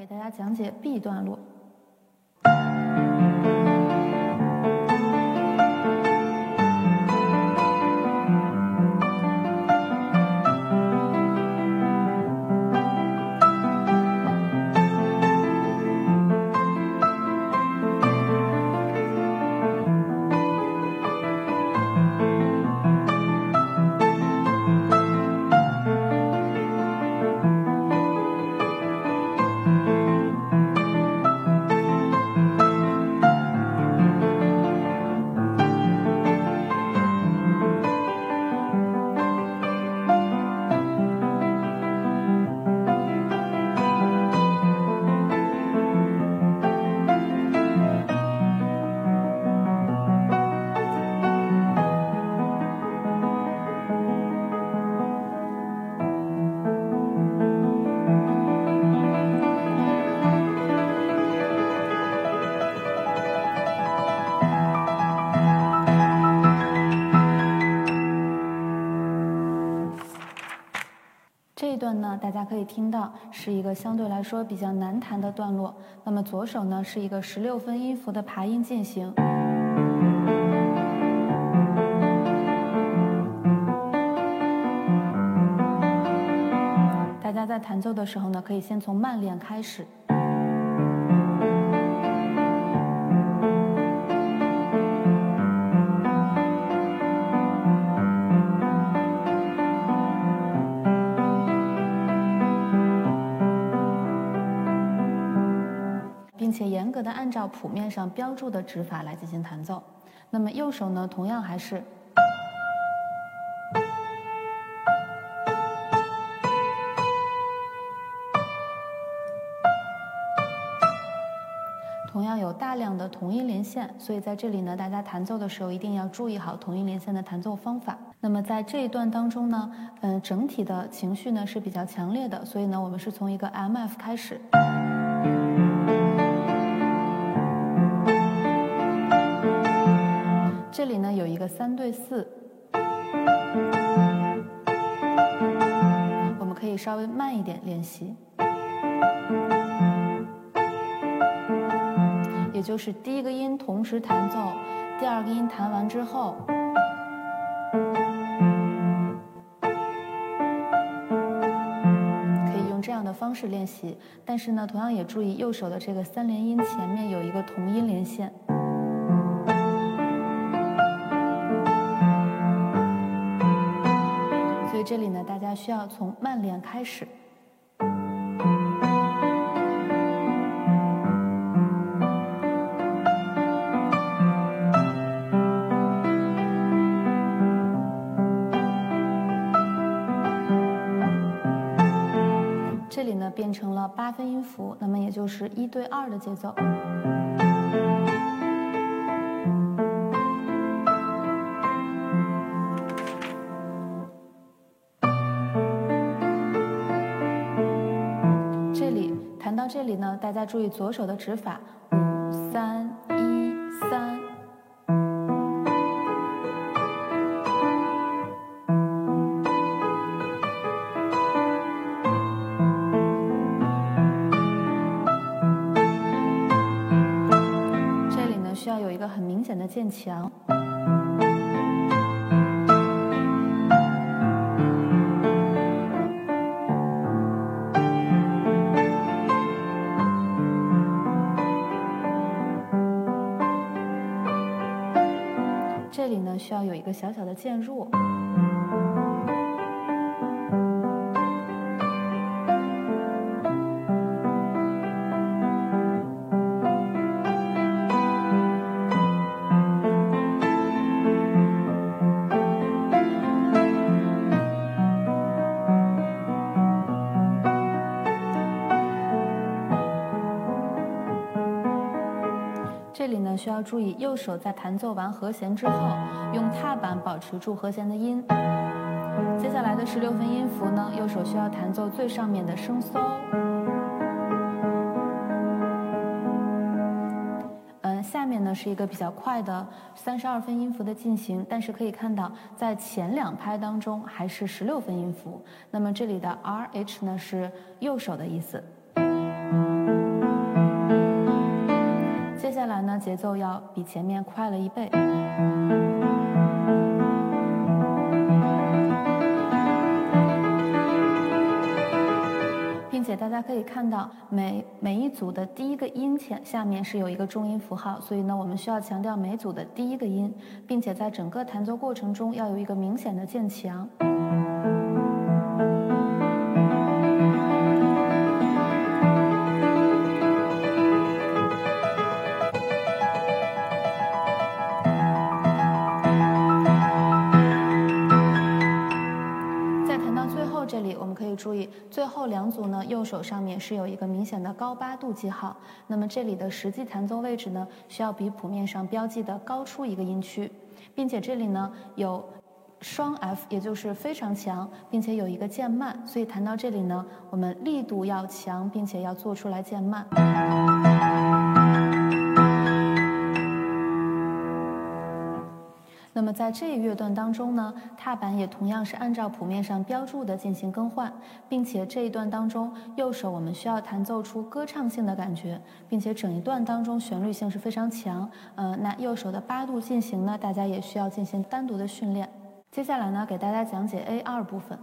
给大家讲解 B 段落。家可以听到是一个相对来说比较难弹的段落。那么左手呢是一个十六分音符的爬音进行。大家在弹奏的时候呢，可以先从慢练开始。按照谱面上标注的指法来进行弹奏。那么右手呢，同样还是，同样有大量的同音连线，所以在这里呢，大家弹奏的时候一定要注意好同音连线的弹奏方法。那么在这一段当中呢，嗯，整体的情绪呢是比较强烈的，所以呢，我们是从一个 M F 开始。这里呢有一个三对四，我们可以稍微慢一点练习，也就是第一个音同时弹奏，第二个音弹完之后，可以用这样的方式练习。但是呢，同样也注意右手的这个三连音前面有一个同音连线。这里呢，大家需要从慢练开始。这里呢，变成了八分音符，那么也就是一对二的节奏。弹到这里呢，大家注意左手的指法，五三一三。这里呢，需要有一个很明显的渐强。这里呢，需要有一个小小的渐弱。需要注意右手在弹奏完和弦之后，用踏板保持住和弦的音。接下来的十六分音符呢，右手需要弹奏最上面的升嗦。嗯，下面呢是一个比较快的三十二分音符的进行，但是可以看到，在前两拍当中还是十六分音符。那么这里的 R H 呢是右手的意思。接下来呢，节奏要比前面快了一倍。并且大家可以看到，每每一组的第一个音前下面是有一个重音符号，所以呢，我们需要强调每组的第一个音，并且在整个弹奏过程中要有一个明显的渐强。最后这里我们可以注意，最后两组呢，右手上面是有一个明显的高八度记号。那么这里的实际弹奏位置呢，需要比谱面上标记的高出一个音区，并且这里呢有双 F，也就是非常强，并且有一个渐慢。所以弹到这里呢，我们力度要强，并且要做出来渐慢。那么在这一乐段当中呢，踏板也同样是按照谱面上标注的进行更换，并且这一段当中，右手我们需要弹奏出歌唱性的感觉，并且整一段当中旋律性是非常强。呃，那右手的八度进行呢，大家也需要进行单独的训练。接下来呢，给大家讲解 A 二部分。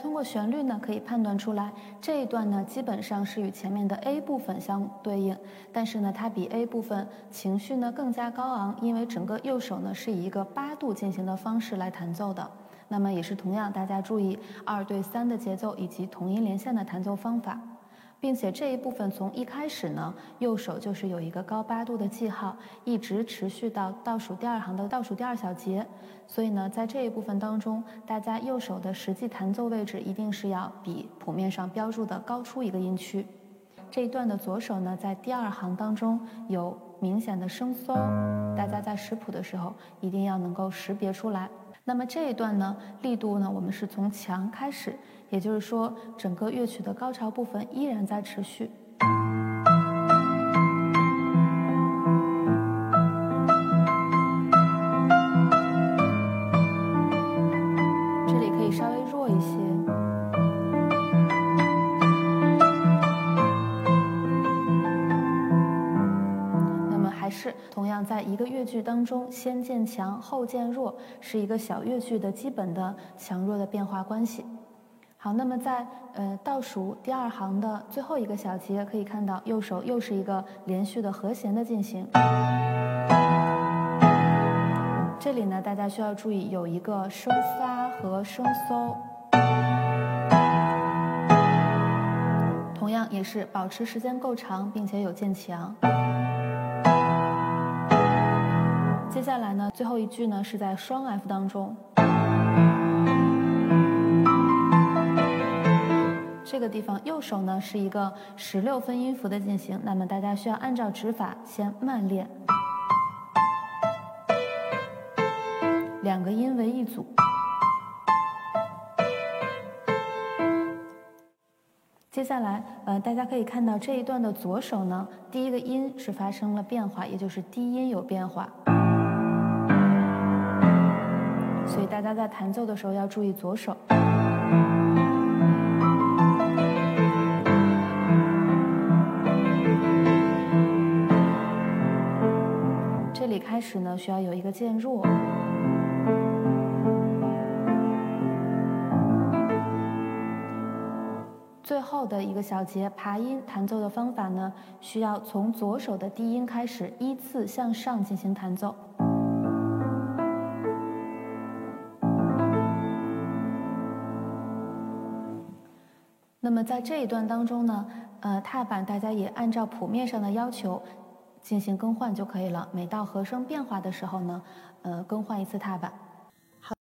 通过旋律呢，可以判断出来，这一段呢基本上是与前面的 A 部分相对应，但是呢，它比 A 部分情绪呢更加高昂，因为整个右手呢是以一个八度进行的方式来弹奏的。那么也是同样，大家注意二对三的节奏以及同音连线的弹奏方法。并且这一部分从一开始呢，右手就是有一个高八度的记号，一直持续到倒数第二行的倒数第二小节。所以呢，在这一部分当中，大家右手的实际弹奏位置一定是要比谱面上标注的高出一个音区。这一段的左手呢，在第二行当中有明显的升嗦，大家在识谱的时候一定要能够识别出来。那么这一段呢，力度呢，我们是从强开始。也就是说，整个乐曲的高潮部分依然在持续。是同样，在一个乐句当中，先渐强后渐弱，是一个小乐句的基本的强弱的变化关系。好，那么在呃倒数第二行的最后一个小节，可以看到右手又是一个连续的和弦的进行。这里呢，大家需要注意有一个升发和升嗦，同样也是保持时间够长，并且有渐强。接下来呢，最后一句呢是在双 F 当中。这个地方右手呢是一个十六分音符的进行，那么大家需要按照指法先慢练，两个音为一组。接下来，呃，大家可以看到这一段的左手呢，第一个音是发生了变化，也就是低音有变化，所以大家在弹奏的时候要注意左手。这里开始呢，需要有一个渐弱。最后的一个小节爬音弹奏的方法呢，需要从左手的低音开始，依次向上进行弹奏。那么在这一段当中呢，呃，踏板大家也按照谱面上的要求。进行更换就可以了。每到和声变化的时候呢，呃，更换一次踏板。